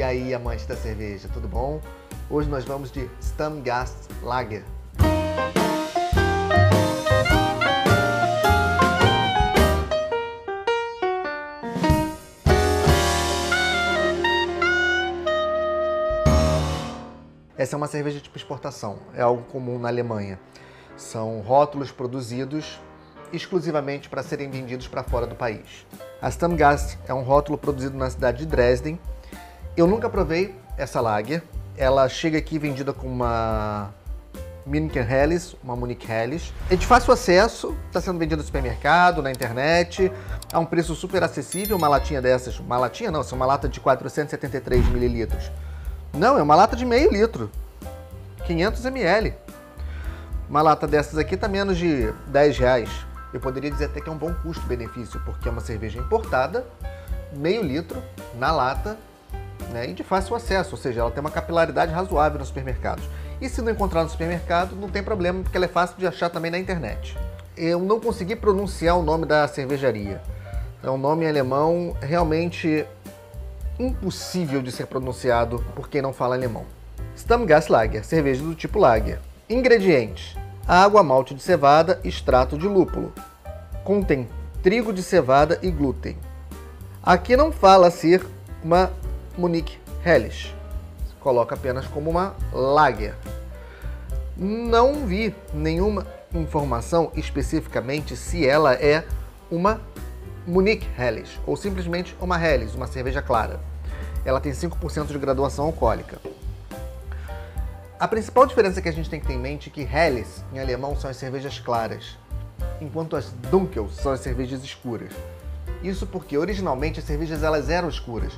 E aí, amante da cerveja, tudo bom? Hoje nós vamos de Stammgast Lager. Essa é uma cerveja tipo exportação, é algo comum na Alemanha. São rótulos produzidos exclusivamente para serem vendidos para fora do país. A Stammgast é um rótulo produzido na cidade de Dresden. Eu nunca provei essa lager. Ela chega aqui vendida com uma München Helles, uma Munich Helles. É de fácil acesso, está sendo vendido no supermercado, na internet, a um preço super acessível. Uma latinha dessas, uma latinha não, é uma lata de 473 mililitros. Não, é uma lata de meio litro, 500 ml. Uma lata dessas aqui está menos de 10 reais. Eu poderia dizer até que é um bom custo-benefício, porque é uma cerveja importada, meio litro, na lata, né, e de fácil acesso, ou seja, ela tem uma capilaridade razoável nos supermercados. E se não encontrar no supermercado, não tem problema, porque ela é fácil de achar também na internet. Eu não consegui pronunciar o nome da cervejaria. É um nome alemão realmente impossível de ser pronunciado por quem não fala alemão. Stammgaslager, cerveja do tipo Lager. Ingredientes: água, malte de cevada, extrato de lúpulo. Contém trigo de cevada e glúten. Aqui não fala ser uma Munich Helles. Coloca apenas como uma Lager. Não vi nenhuma informação especificamente se ela é uma Munich Helles ou simplesmente uma Helles, uma cerveja clara. Ela tem 5% de graduação alcoólica. A principal diferença que a gente tem que ter em mente é que Helles, em alemão, são as cervejas claras, enquanto as Dunkels são as cervejas escuras. Isso porque originalmente as cervejas elas eram escuras.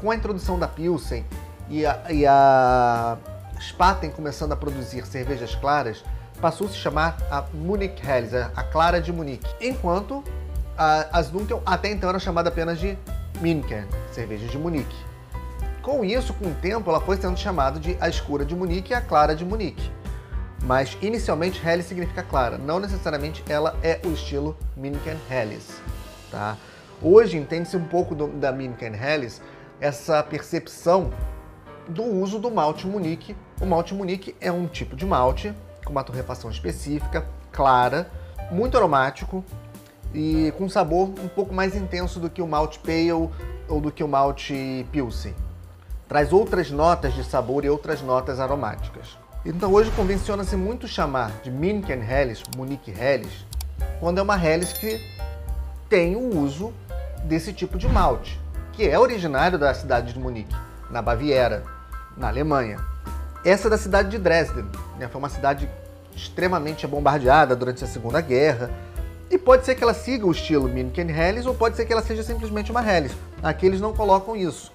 Com a introdução da Pilsen e a, e a Spaten começando a produzir cervejas claras, passou a se chamar a Munich Helles, a clara de Munique. Enquanto a, as Dunkel até então eram chamadas apenas de München, cervejas de Munique. Com isso, com o tempo, ela foi sendo chamada de a escura de Munique e a clara de Munique. Mas inicialmente Helles significa clara, não necessariamente ela é o estilo München Helles. Tá? Hoje entende-se um pouco do, da München Helles essa percepção do uso do malte Munique. O malte Munique é um tipo de malte com uma torrefação específica, clara, muito aromático e com sabor um pouco mais intenso do que o malte Pale ou do que o malte Pilsen traz outras notas de sabor e outras notas aromáticas. Então hoje convenciona-se muito chamar de München Helles, Munique Helles, quando é uma Helles que tem o uso desse tipo de malte, que é originário da cidade de Munique, na Baviera, na Alemanha. Essa é da cidade de Dresden, né? foi uma cidade extremamente bombardeada durante a Segunda Guerra, e pode ser que ela siga o estilo München Helles ou pode ser que ela seja simplesmente uma Helles. Aqui eles não colocam isso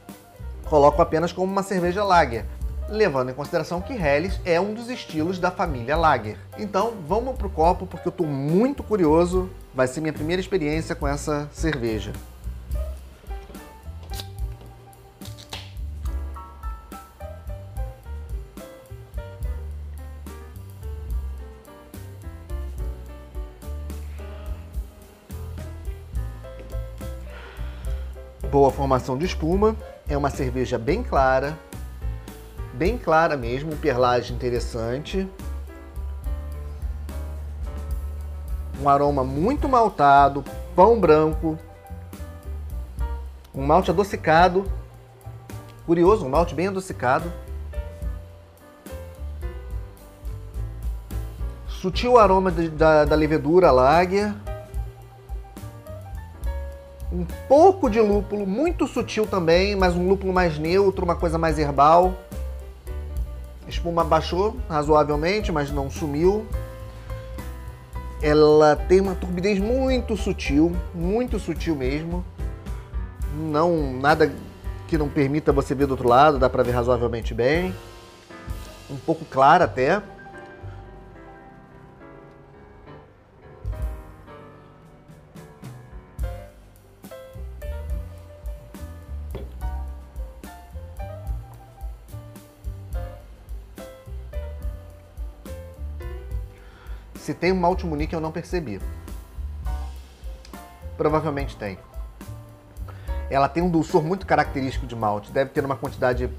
colocam apenas como uma cerveja lager, levando em consideração que Helles é um dos estilos da família Lager. Então vamos pro copo porque eu estou muito curioso, vai ser minha primeira experiência com essa cerveja. Boa formação de espuma, é uma cerveja bem clara, bem clara mesmo, perlagem interessante. Um aroma muito maltado, pão branco, um malte adocicado. Curioso, um malte bem adocicado. Sutil aroma de, da, da levedura lager um pouco de lúpulo, muito sutil também, mas um lúpulo mais neutro, uma coisa mais herbal. A espuma baixou razoavelmente, mas não sumiu. Ela tem uma turbidez muito sutil, muito sutil mesmo. Não nada que não permita você ver do outro lado, dá para ver razoavelmente bem. Um pouco clara até. Se tem um malte Munique, eu não percebi. Provavelmente tem. Ela tem um dulçor muito característico de malte. Deve ter uma quantidade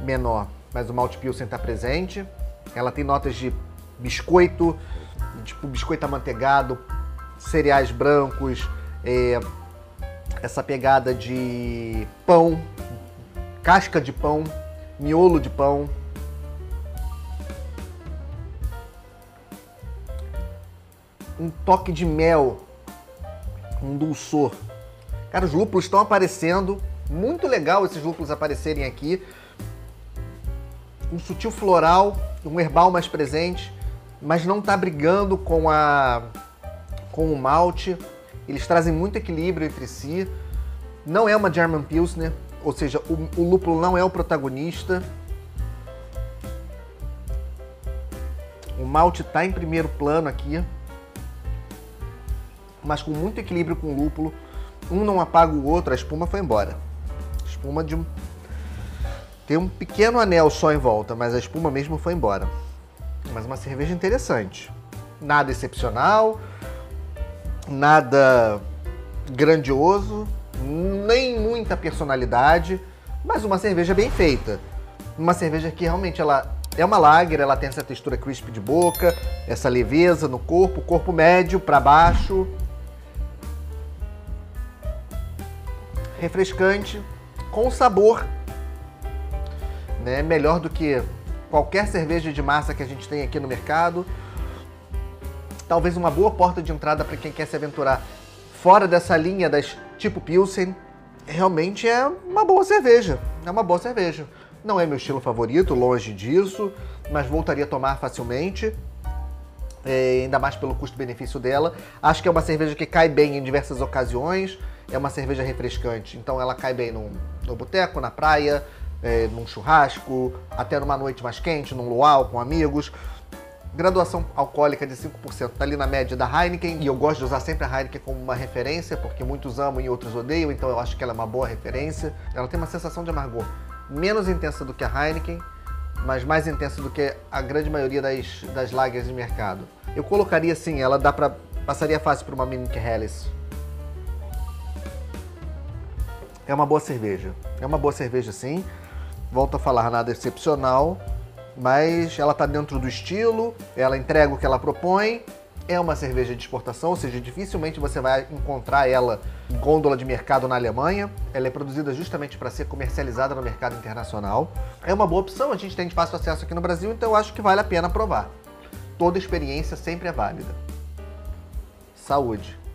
menor, mas o malte Pilsen está presente. Ela tem notas de biscoito, tipo biscoito amanteigado, cereais brancos, é, essa pegada de pão, casca de pão, miolo de pão. Um toque de mel, um dulçor. Cara, os lúpulos estão aparecendo. Muito legal esses lúpulos aparecerem aqui. Um sutil floral, um herbal mais presente, mas não está brigando com a com o malte. Eles trazem muito equilíbrio entre si. Não é uma German Pilsner, ou seja, o, o lúpulo não é o protagonista. O malte está em primeiro plano aqui, mas com muito equilíbrio com o lúpulo. Um não apaga o outro, a espuma foi embora. espuma de. Tem um pequeno anel só em volta, mas a espuma mesmo foi embora. Mas uma cerveja interessante. Nada excepcional, nada grandioso, nem muita personalidade, mas uma cerveja bem feita. Uma cerveja que realmente ela é uma lager, ela tem essa textura crisp de boca, essa leveza no corpo, corpo médio para baixo. Refrescante, com sabor, né? Melhor do que qualquer cerveja de massa que a gente tem aqui no mercado. Talvez uma boa porta de entrada para quem quer se aventurar fora dessa linha das tipo Pilsen, realmente é uma boa cerveja. É uma boa cerveja. Não é meu estilo favorito, longe disso, mas voltaria a tomar facilmente. É, ainda mais pelo custo-benefício dela. Acho que é uma cerveja que cai bem em diversas ocasiões. É uma cerveja refrescante, então ela cai bem no, no boteco, na praia, é, num churrasco, até numa noite mais quente, num luau com amigos graduação alcoólica de 5%, tá ali na média da Heineken, e eu gosto de usar sempre a Heineken como uma referência, porque muitos amam e outros odeiam, então eu acho que ela é uma boa referência. Ela tem uma sensação de amargor menos intensa do que a Heineken, mas mais intensa do que a grande maioria das, das lagers de mercado. Eu colocaria assim, ela dá para passaria fácil para uma Minic Helles. É uma boa cerveja. É uma boa cerveja sim. Volto a falar, nada excepcional, mas ela está dentro do estilo, ela entrega o que ela propõe. É uma cerveja de exportação, ou seja, dificilmente você vai encontrar ela em gôndola de mercado na Alemanha. Ela é produzida justamente para ser comercializada no mercado internacional. É uma boa opção, a gente tem de fácil acesso aqui no Brasil, então eu acho que vale a pena provar. Toda experiência sempre é válida. Saúde!